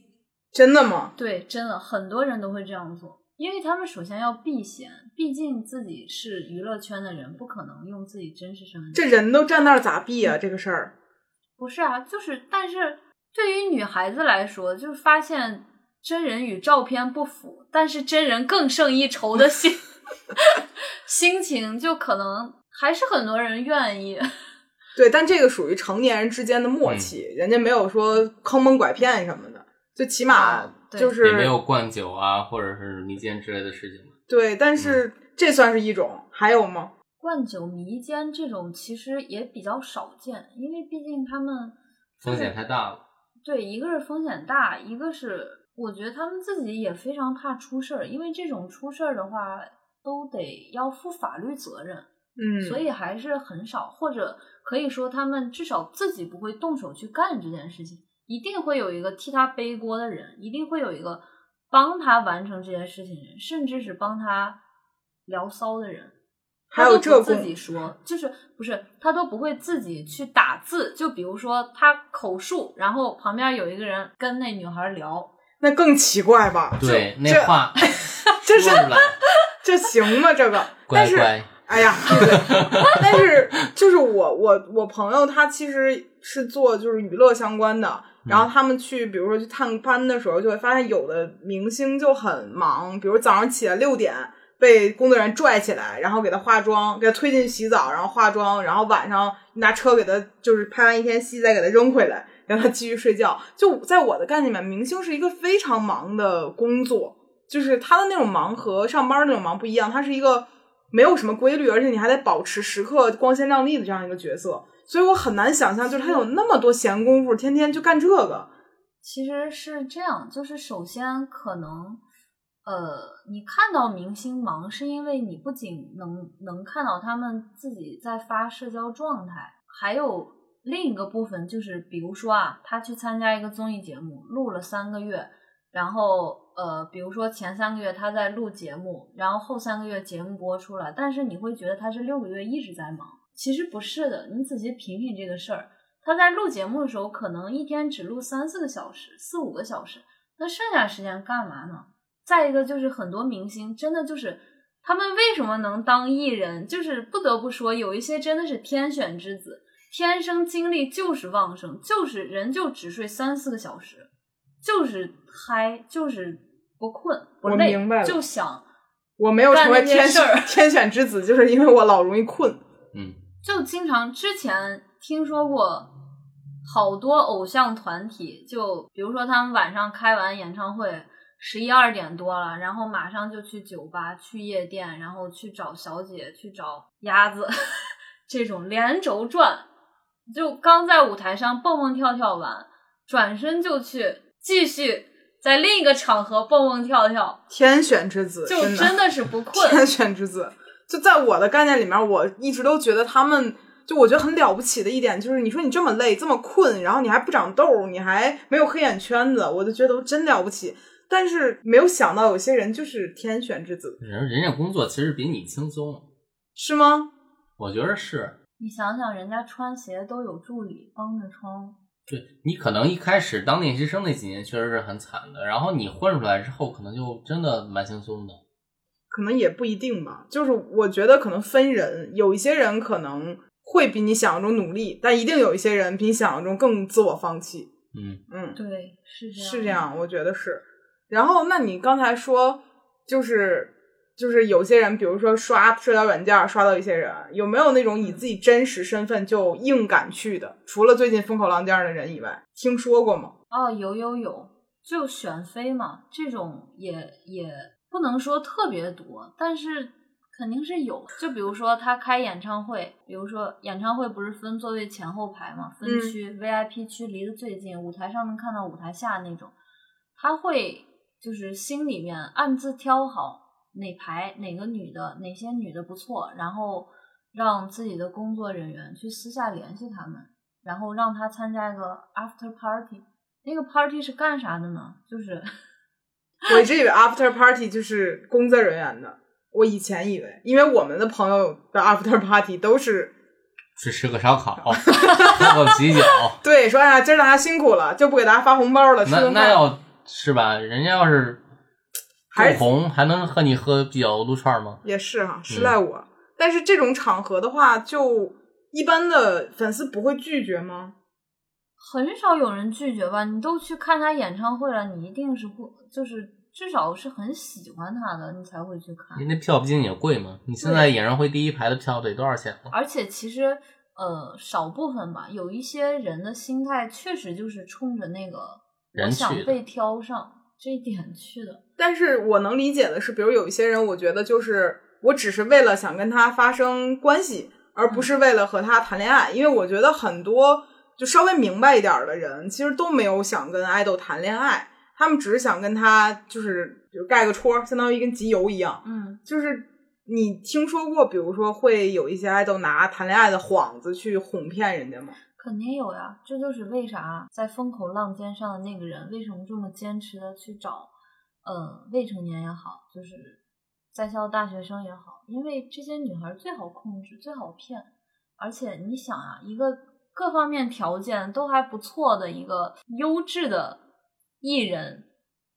[SPEAKER 2] 真的吗？
[SPEAKER 1] 对，真的很多人都会这样做，因为他们首先要避嫌，毕竟自己是娱乐圈的人，不可能用自己真实身份。
[SPEAKER 2] 这人都站那儿咋避啊？这个事儿，
[SPEAKER 1] 不是啊，就是，但是对于女孩子来说，就是发现真人与照片不符，但是真人更胜一筹的心 心情，就可能还是很多人愿意。
[SPEAKER 2] 对，但这个属于成年人之间的默契，人家没有说坑蒙拐骗什么的，就起码就是、
[SPEAKER 3] 也没有灌酒啊，或者是迷奸之类的事情。
[SPEAKER 2] 对，但是这算是一种，还有吗？
[SPEAKER 1] 灌酒迷奸这种其实也比较少见，因为毕竟他们
[SPEAKER 3] 风险太大了。
[SPEAKER 1] 对，一个是风险大，一个是我觉得他们自己也非常怕出事儿，因为这种出事儿的话，都得要负法律责任。
[SPEAKER 2] 嗯，
[SPEAKER 1] 所以还是很少，或者可以说他们至少自己不会动手去干这件事情，一定会有一个替他背锅的人，一定会有一个帮他完成这件事情的人，甚至是帮他聊骚的人。
[SPEAKER 2] 还有这
[SPEAKER 1] 他自己说，就是不是他都不会自己去打字，就比如说他口述，然后旁边有一个人跟那女孩聊，
[SPEAKER 2] 那更奇怪吧？
[SPEAKER 3] 对，那话
[SPEAKER 2] 这是这行吗？这个，
[SPEAKER 3] 乖
[SPEAKER 2] 但是
[SPEAKER 3] 乖，
[SPEAKER 2] 哎呀，但是就是我我我朋友他其实是做就是娱乐相关的，然后他们去比如说去探班的时候，就会发现有的明星就很忙，比如早上起来六点被工作人员拽起来，然后给他化妆，给他推进去洗澡，然后化妆，然后晚上拿车给他就是拍完一天戏再给他扔回来，让他继续睡觉。就在我的概念里面，明星是一个非常忙的工作，就是他的那种忙和上班那种忙不一样，他是一个没有什么规律，而且你还得保持时刻光鲜亮丽的这样一个角色，所以我很难想象，就是他有那么多闲工夫，天天就干这个。
[SPEAKER 1] 其实是这样，就是首先可能，呃，你看到明星忙，是因为你不仅能能看到他们自己在发社交状态，还有另一个部分就是，比如说啊，他去参加一个综艺节目，录了三个月，然后呃，比如说前三个月他在录节目，然后后三个月节目播出了，但是你会觉得他是六个月一直在忙，其实不是的，你仔细品品这个事儿。他在录节目的时候，可能一天只录三四个小时、四五个小时，那剩下时间干嘛呢？再一个就是很多明星真的就是他们为什么能当艺人，就是不得不说有一些真的是天选之子，天生精力就是旺盛，就是人就只睡三四个小时，就是嗨，就是不困不
[SPEAKER 2] 我
[SPEAKER 1] 累
[SPEAKER 2] 明白，了
[SPEAKER 1] 就想
[SPEAKER 2] 我没有成为天
[SPEAKER 1] 选
[SPEAKER 2] 天选之子，就是因为我老容易困。
[SPEAKER 3] 嗯，
[SPEAKER 1] 就经常之前听说过好多偶像团体，就比如说他们晚上开完演唱会，十一二点多了，然后马上就去酒吧、去夜店，然后去找小姐、去找鸭子，这种连轴转，就刚在舞台上蹦蹦跳跳完，转身就去继续在另一个场合蹦蹦跳跳，
[SPEAKER 2] 天选之子，
[SPEAKER 1] 就
[SPEAKER 2] 真的
[SPEAKER 1] 是不困。
[SPEAKER 2] 天选之子。就在我的概念里面，我一直都觉得他们，就我觉得很了不起的一点就是，你说你这么累，这么困，然后你还不长痘，你还没有黑眼圈子，我就觉得真了不起。但是没有想到有些人就是天选之子，
[SPEAKER 3] 人人家工作其实比你轻松，
[SPEAKER 2] 是吗？
[SPEAKER 3] 我觉得是。
[SPEAKER 1] 你想想，人家穿鞋都有助理帮着穿。
[SPEAKER 3] 对你可能一开始当练习生那几年确实是很惨的，然后你混出来之后，可能就真的蛮轻松的。
[SPEAKER 2] 可能也不一定吧。就是我觉得可能分人，有一些人可能会比你想象中努力，但一定有一些人比你想象中更自我放弃。
[SPEAKER 3] 嗯，
[SPEAKER 2] 嗯，
[SPEAKER 1] 对，是这样，
[SPEAKER 2] 是这。样，我觉得是。然后，那你刚才说，就是就是有些人，比如说刷社交软件刷到一些人，有没有那种以自己真实身份就硬敢去的？除了最近风口浪尖的人以外，听说过吗？
[SPEAKER 1] 哦，有有有，就选妃嘛，这种也也不能说特别多，但是肯定是有。就比如说他开演唱会，比如说演唱会不是分座位前后排嘛，分
[SPEAKER 2] 嗯
[SPEAKER 1] 区、VIP 区离得最近，舞台上能看到舞台下那种，他会就是心里面暗自挑好哪排哪个女的，哪些女的不错，然后让自己的工作人员去私下联系他们，然后让他参加一个 after party。那个 party 是干啥的呢？就是
[SPEAKER 2] 我一直以为 after party 就是工作人员的，我以前以为，因为我们的朋友的 after party 都是
[SPEAKER 3] 去吃个烧烤，喝个啤酒，
[SPEAKER 2] 对说哎呀，今儿大家辛苦了，就不给大家发红包了，
[SPEAKER 3] 那。那要是吧，人家要是够红，还能和你喝啤酒撸串吗？
[SPEAKER 2] 也是哈，是赖我。但是这种场合的话，就一般的粉丝不会拒绝吗？
[SPEAKER 1] 很少有人拒绝吧？你都去看他演唱会了，你一定是不就是至少是很喜欢他的，你才会去看。
[SPEAKER 3] 你那票毕竟也贵嘛。你现在演唱会第一排的票得多少钱了？
[SPEAKER 1] 而且其实呃少部分吧，有一些人的心态确实就是冲着那个
[SPEAKER 3] 人
[SPEAKER 1] 想被挑上这一点去的。
[SPEAKER 2] 但是我能理解的是，比如有一些人，我觉得就是我只是为了想跟他发生关系，而不是为了和他谈恋爱。因为我觉得很多就稍微明白一点儿的人，其实都没有想跟爱豆谈恋爱，他们只是想跟他就是比如盖个戳，相当于跟集邮一样。
[SPEAKER 1] 嗯，
[SPEAKER 2] 就是你听说过，比如说会有一些爱豆拿谈恋爱的幌子去哄骗人家吗？
[SPEAKER 1] 肯定有呀，这就是为啥在风口浪尖上的那个人为什么这么坚持的去找，呃，未成年也好，就是在校大学生也好，因为这些女孩最好控制，最好骗，而且你想啊，一个各方面条件都还不错的一个优质的艺人，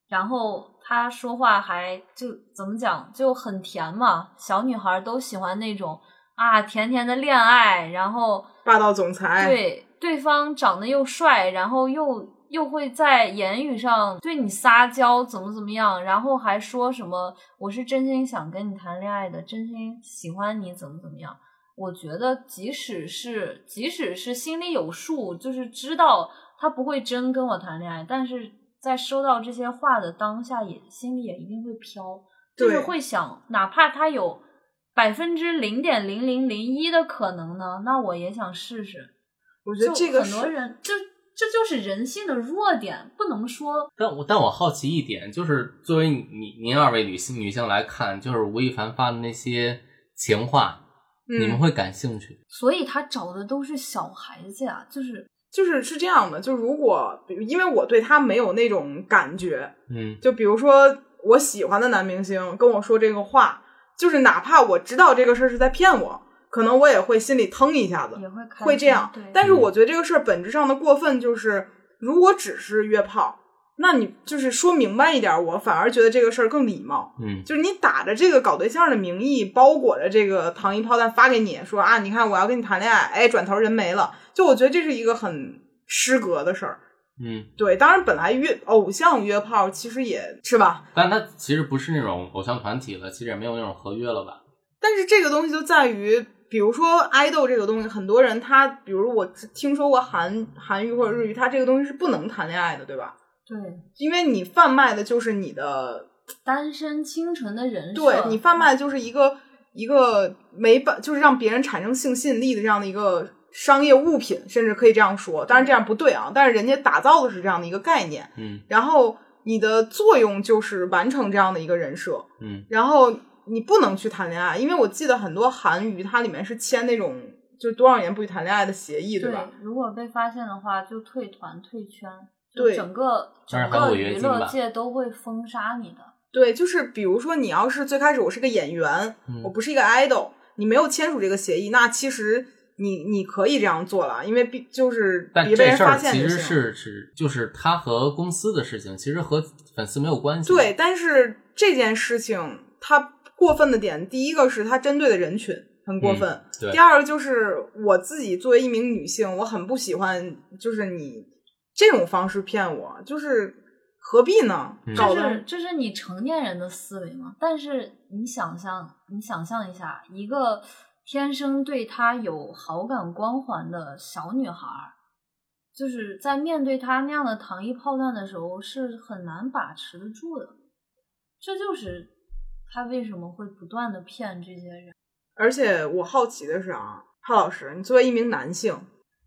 [SPEAKER 1] 然后他说话还就怎么讲就很甜嘛，小女孩都喜欢那种啊甜甜的恋爱，然后
[SPEAKER 2] 霸道总裁，
[SPEAKER 1] 对，对方长得又帅，然后又又会在言语上对你撒娇，怎么怎么样，然后还说什么我是真心想跟你谈恋爱的，真心喜欢你，怎么怎么样。我觉得即使是即使是心里有数，就是知道他不会真跟我谈恋爱，但是在收到这些话的当下，也心里也一定会飘，就是会想，哪怕他有百分之零点零零零一的可能呢，那我也想试试。
[SPEAKER 2] 我觉得这个
[SPEAKER 1] 很多人，这这就是人性的弱点，不能说
[SPEAKER 3] 但我但我好奇一点，就是作为你您二位女性女性来看，就是吴亦凡发的那些情话，你们
[SPEAKER 2] 嗯，
[SPEAKER 3] 会感兴趣？
[SPEAKER 1] 所以他找的都是小孩子呀，就是
[SPEAKER 2] 就是是这样的，就如果比如因为我对他没有那种感觉，
[SPEAKER 3] 嗯
[SPEAKER 2] 就比如说我喜欢的男明星跟我说这个话，就是哪怕我知道这个事儿是在骗我，可能我也会心里腾一下子，
[SPEAKER 1] 也会开
[SPEAKER 2] 会这样，但是我觉得这个事儿本质上的过分就是，如果只是约炮，那你就是说明白一点，我反而觉得这个事儿更礼貌。
[SPEAKER 3] 嗯
[SPEAKER 2] 就是你打着这个搞对象的名义，包裹着这个糖衣炮弹发给你，说啊，你看我要跟你谈恋爱，哎，转头人没了，就我觉得这是一个很失格的事儿。
[SPEAKER 3] 嗯，
[SPEAKER 2] 对，当然本来约偶像约炮其实也是吧，
[SPEAKER 3] 但他其实不是那种偶像团体了，其实也没有那种合约了吧？
[SPEAKER 2] 但是这个东西就在于，比如说爱豆这个东西，很多人他，比如我听说过韩韩语或者日语，他这个东西是不能谈恋爱的，对吧？
[SPEAKER 1] 对
[SPEAKER 2] 因为你贩卖的就是你的，
[SPEAKER 1] 单身清纯的人设，
[SPEAKER 2] 对你贩卖的就是一个一个没办，就是让别人产生性吸引力的这样的一个商业物品，甚至可以这样说。当然这样不对啊，但是人家打造的是这样的一个概念，
[SPEAKER 3] 嗯
[SPEAKER 2] 然后你的作用就是完成这样的一个人设，
[SPEAKER 3] 嗯
[SPEAKER 2] 然后你不能去谈恋爱，因为我记得很多韩娱它里面是签那种就多少年不许谈恋爱的协议，
[SPEAKER 1] 对
[SPEAKER 2] 吧？
[SPEAKER 1] 如果被发现的话，就退团退圈，
[SPEAKER 2] 对
[SPEAKER 1] 整个整个娱乐界都会封杀你的。
[SPEAKER 2] 对，就是比如说你要是最开始我是个演员，
[SPEAKER 3] 嗯
[SPEAKER 2] 我不是一个 idol，你没有签署这个协议，那其实你你可以这样做了，因为必就是
[SPEAKER 3] 但
[SPEAKER 2] 别被人
[SPEAKER 3] 这事儿其
[SPEAKER 2] 发现就行。
[SPEAKER 3] 实是是就是他和公司的事情，其实和粉丝没有关系。
[SPEAKER 2] 对，但是这件事情它过分的点，第一个是它针对的人群很过分，
[SPEAKER 3] 嗯对
[SPEAKER 2] 第二个就是我自己作为一名女性，我很不喜欢就是你这种方式骗我，就是何必呢？
[SPEAKER 3] 嗯
[SPEAKER 1] 这是这是你成年人的思维嘛？但是你想象，你想象一下，一个天生对他有好感光环的小女孩儿，就是在面对他那样的糖衣炮弹的时候，是很难把持得住的。这就是他为什么会不断的骗这些人。
[SPEAKER 2] 而且我好奇的是啊，潘老师，你作为一名男性，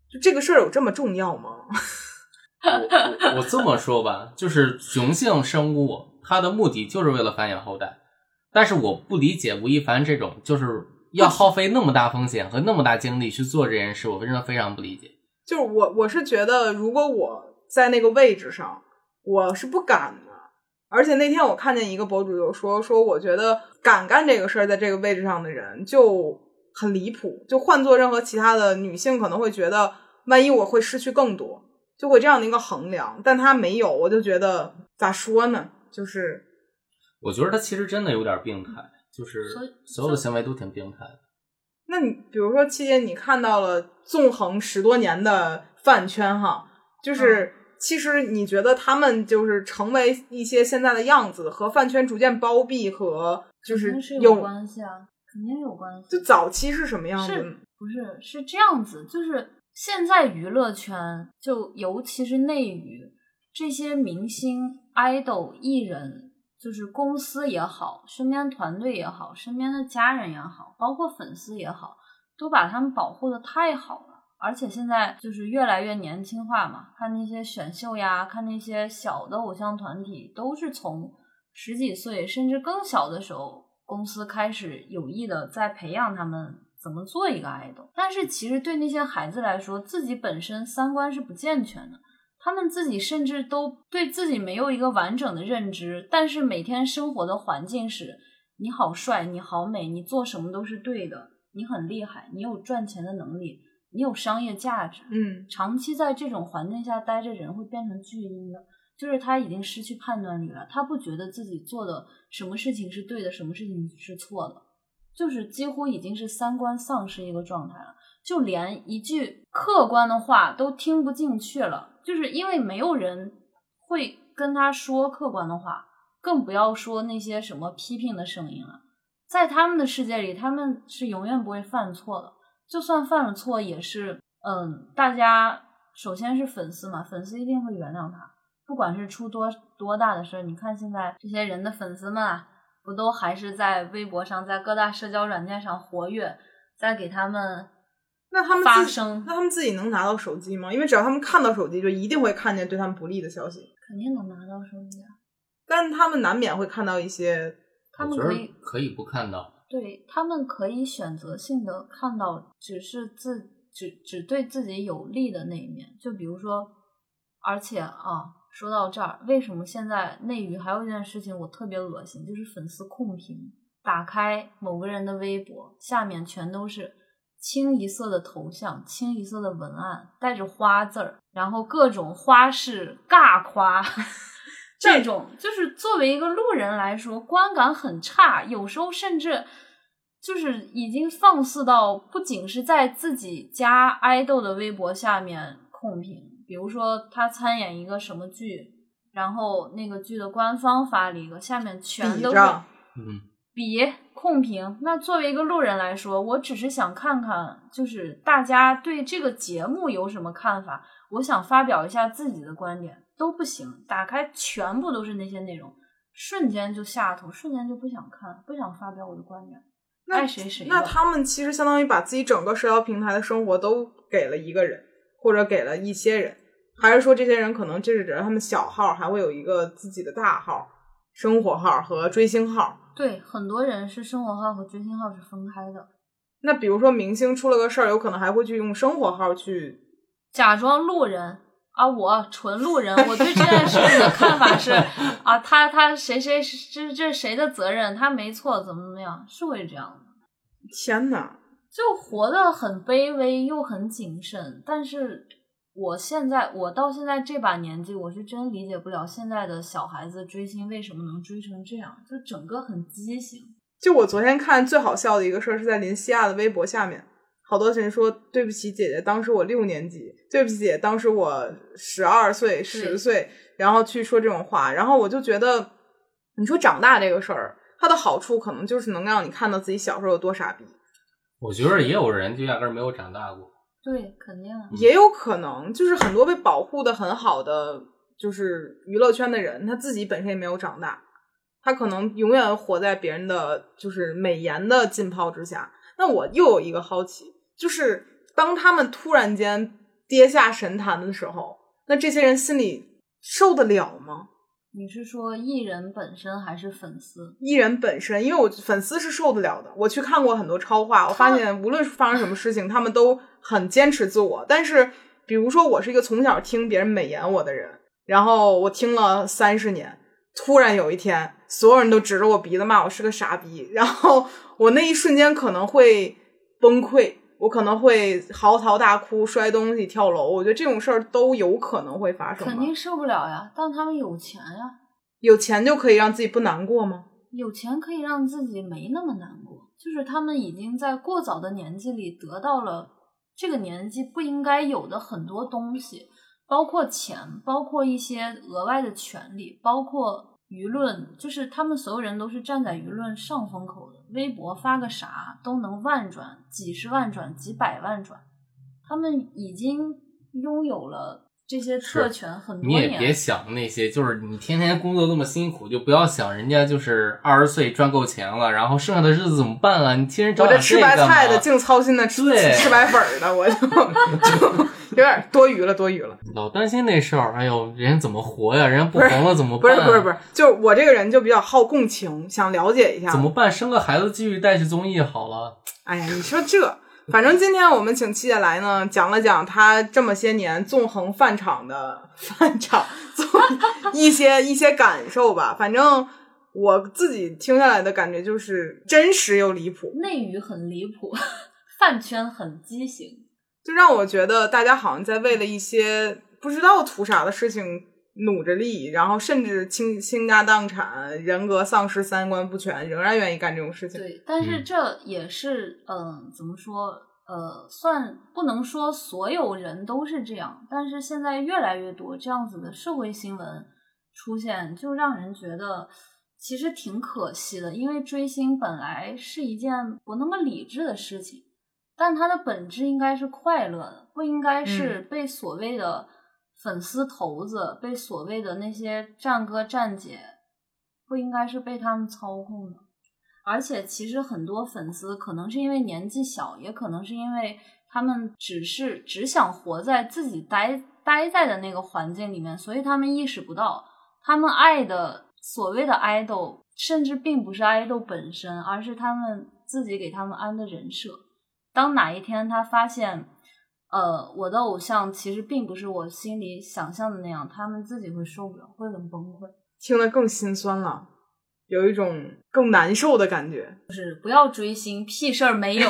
[SPEAKER 2] 就这个事儿有这么重要吗？
[SPEAKER 3] 我我我这么说吧，就是雄性生物，它的目的就是为了繁衍后代。但是我不理解吴亦凡这种就是要耗费那么大风险和那么大精力去做这件事，我真的非常不理解。
[SPEAKER 2] 就是我我是觉得，如果我在那个位置上，我是不敢的。而且那天我看见一个博主就说说，我觉得敢干这个事儿，在这个位置上的人就很离谱。就换做任何其他的女性，可能会觉得，万一我会失去更多，就会这样的一个衡量。但他没有，我就觉得咋说呢？就是
[SPEAKER 3] 我觉得他其实真的有点病态，就是
[SPEAKER 1] 所
[SPEAKER 3] 有的行为都挺病态的。
[SPEAKER 2] 那你比如说，期间，你看到了纵横十多年的饭圈哈，就是、其实你觉得他们就是成为一些现在的样子，和饭圈逐渐包庇和就是有
[SPEAKER 1] 关系啊，肯定有关系。
[SPEAKER 2] 就早期是什么样子？
[SPEAKER 1] 是不是是这样子？就是现在娱乐圈，就尤其是内娱，这些明星、idol、艺人，就是公司也好，身边团队也好，身边的家人也好，包括粉丝也好，都把他们保护的太好了。而且现在就是越来越年轻化嘛，看那些选秀呀，看那些小的偶像团体，都是从十几岁甚至更小的时候公司开始有意的在培养他们怎么做一个爱豆。但是其实对那些孩子来说，自己本身三观是不健全的，他们自己甚至都对自己没有一个完整的认知。但是每天生活的环境是，你好帅，你好美，你做什么都是对的，你很厉害，你有赚钱的能力，你有商业价值。
[SPEAKER 2] 嗯
[SPEAKER 1] 长期在这种环境下待着，人会变成巨婴的，就是他已经失去判断力了，他不觉得自己做的什么事情是对的，什么事情是错的，就是几乎已经是三观丧失一个状态了，就连一句客观的话都听不进去了，就是因为没有人会跟他说客观的话，更不要说那些什么批评的声音了。在他们的世界里，他们是永远不会犯错的，就算犯了错，也是嗯，大家首先是粉丝嘛，粉丝一定会原谅他，不管是出多多大的事儿。你看现在这些人的粉丝们啊，不都还是在微博上，在各大社交软件上活跃，在给他们
[SPEAKER 2] 那他们自
[SPEAKER 1] 发声，
[SPEAKER 2] 那他们自己能拿到手机吗？因为只要他们看到手机，就一定会看见对他们不利的消息。
[SPEAKER 1] 肯定能拿到手机啊。
[SPEAKER 2] 但是他们难免会看到一些，
[SPEAKER 1] 他们可以
[SPEAKER 3] 可以不看到。
[SPEAKER 1] 对他们可以选择性的看到，只是自只只对自己有利的那一面。就比如说，而且啊，说到这儿，为什么现在内娱还有一件事情我特别恶心，就是粉丝控评。打开某个人的微博，下面全都是清一色的头像、清一色的文案，带着花字儿，然后各种花式尬夸。这种就是作为一个路人来说，观感很差，有时候甚至就是已经放肆到不仅是在自己家爱豆的微博下面控评，比如说他参演一个什么剧，然后那个剧的官方发了一个，下面全都是。
[SPEAKER 3] 嗯，
[SPEAKER 1] 比控评。那作为一个路人来说，我只是想看看，就是大家对这个节目有什么看法，我想发表一下自己的观点，都不行。打开全部都是那些内容，瞬间就下头，瞬间就不想看，不想发表我的观点，
[SPEAKER 2] 那
[SPEAKER 1] 爱谁谁。
[SPEAKER 2] 那他们其实相当于把自己整个社交平台的生活都给了一个人，或者给了一些人，还是说这些人可能这是指他们小号还会有一个自己的大号、生活号和追星号？
[SPEAKER 1] 对很多人是生活号和追星号是分开的，
[SPEAKER 2] 那比如说明星出了个事儿，有可能还会去用生活号去。
[SPEAKER 1] 假装路人啊，我纯路人，我对这件事情的看法是 啊，他他谁谁这这谁的责任，他没错，怎么怎么样，是会这样的，
[SPEAKER 2] 天呐！
[SPEAKER 1] 就活得很卑微又很谨慎。但是我现在我到现在这把年纪，我是真理解不了现在的小孩子追星为什么能追成这样，就整个很畸形。
[SPEAKER 2] 就我昨天看最好笑的一个事儿，是在林西亚的微博下面，好多人说对不起姐姐，当时我六年级，对不起姐姐，当时我十二岁、十岁，然后去说这种话，然后我就觉得，你说长大这个事儿，它的好处可能就是能让你看到自己小时候有多傻逼，
[SPEAKER 3] 我觉得也有人就压根儿没有长大过。
[SPEAKER 1] 对，肯定啊。
[SPEAKER 2] 也有可能就是很多被保护的很好的，就是娱乐圈的人，他自己本身也没有长大，他可能永远活在别人的就是美颜的浸泡之下。那我又有一个好奇，就是当他们突然间跌下神坛的时候，那这些人心里受得了吗？
[SPEAKER 1] 你是说艺人本身还是粉丝？
[SPEAKER 2] 艺人本身，因为我粉丝是受得了的。我去看过很多超话，我发现无论是发生什么事情，他们都很坚持自我。但是，比如说我是一个从小听别人美言我的人，然后我听了三十年，突然有一天，所有人都指着我鼻子骂我是个傻逼，然后我那一瞬间可能会崩溃，我可能会嚎啕大哭、摔东西、跳楼。我觉得这种事儿都有可能会发生。
[SPEAKER 1] 肯定受不了呀，但他们有钱呀，
[SPEAKER 2] 有钱就可以让自己不难过吗？
[SPEAKER 1] 有钱可以让自己没那么难过，就是他们已经在过早的年纪里得到了这个年纪不应该有的很多东西，包括钱，包括一些额外的权利，包括舆论，就是他们所有人都是站在舆论上风口的。微博发个啥都能万转、几十万转、几百万转，他们已经拥有了这这些特权很多
[SPEAKER 3] 你也。别想那些，就是你天天工作那么辛苦，就不要想人家就是二十岁赚够钱了，然后剩下的日子怎么办啊？你天天找点
[SPEAKER 2] 我这吃白菜的净操心的吃吃白粉儿的，我就 就有点多余了，多余了。
[SPEAKER 3] 老担心那事儿，哎呦，人家怎么活呀？人家不红了怎么办
[SPEAKER 2] 不
[SPEAKER 3] 办？
[SPEAKER 2] 是不是不是，就我这个人就比较好共情，想了解一下。
[SPEAKER 3] 怎么办？生个孩子继续带去综艺好了。
[SPEAKER 2] 哎呀，你说这，反正今天我们请七姐来呢，讲了讲她这么些年纵横饭场的饭场，纵一些一些感受吧。反正我自己听下来的感觉就是真实又离谱，
[SPEAKER 1] 内娱很离谱，饭圈很畸形。
[SPEAKER 2] 就让我觉得大家好像在为了一些不知道图啥的事情努着力，然后甚至倾倾家荡产、人格丧失、三观不全，仍然愿意干这种事情。
[SPEAKER 1] 对，但是
[SPEAKER 3] 嗯
[SPEAKER 1] 这也是，嗯、怎么说？呃，算不能说所有人都是这样，但是现在越来越多这样子的社会新闻出现，就让人觉得其实挺可惜的。因为追星本来是一件不那么理智的事情，但它的本质应该是快乐的，不应该是被所谓的粉丝头子、被所谓的那些战哥战姐，不应该是被他们操控的。而且其实很多粉丝可能是因为年纪小，也可能是因为他们只是只想活在自己待待在的那个环境里面，所以他们意识不到，他们爱的所谓的 idol，甚至并不是 idol 本身，而是他们自己给他们安的人设。当哪一天他发现，呃，我的偶像其实并不是我心里想象的那样，他们自己会受不了，会很崩溃。
[SPEAKER 2] 听得更心酸了，有一种更难受的感觉。
[SPEAKER 1] 就是不要追星，屁事儿没有。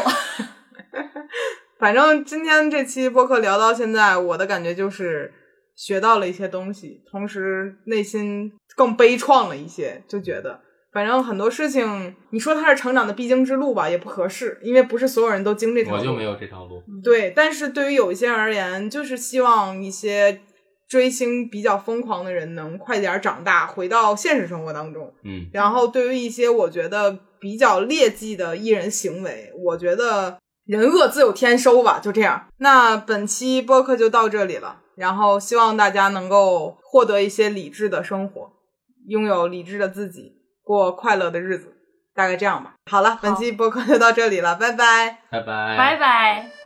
[SPEAKER 2] 反正今天这期播客聊到现在，我的感觉就是学到了一些东西，同时内心更悲怆了一些，就觉得反正很多事情，你说它是成长的必经之路吧，也不合适，因为不是所有人都经这条路。
[SPEAKER 3] 我就没有这条路。
[SPEAKER 2] 对，但是对于有一些人而言，就是希望一些追星比较疯狂的人能快点长大，回到现实生活当中。
[SPEAKER 3] 嗯，
[SPEAKER 2] 然后对于一些我觉得比较劣迹的艺人行为，我觉得人恶自有天收吧，就这样。那本期播客就到这里了，然后希望大家能够获得一些理智的生活，拥有理智的自己，过快乐的日子，大概这样吧。好了，本期播客就到这里了，拜拜。
[SPEAKER 3] 拜拜，
[SPEAKER 1] 拜拜。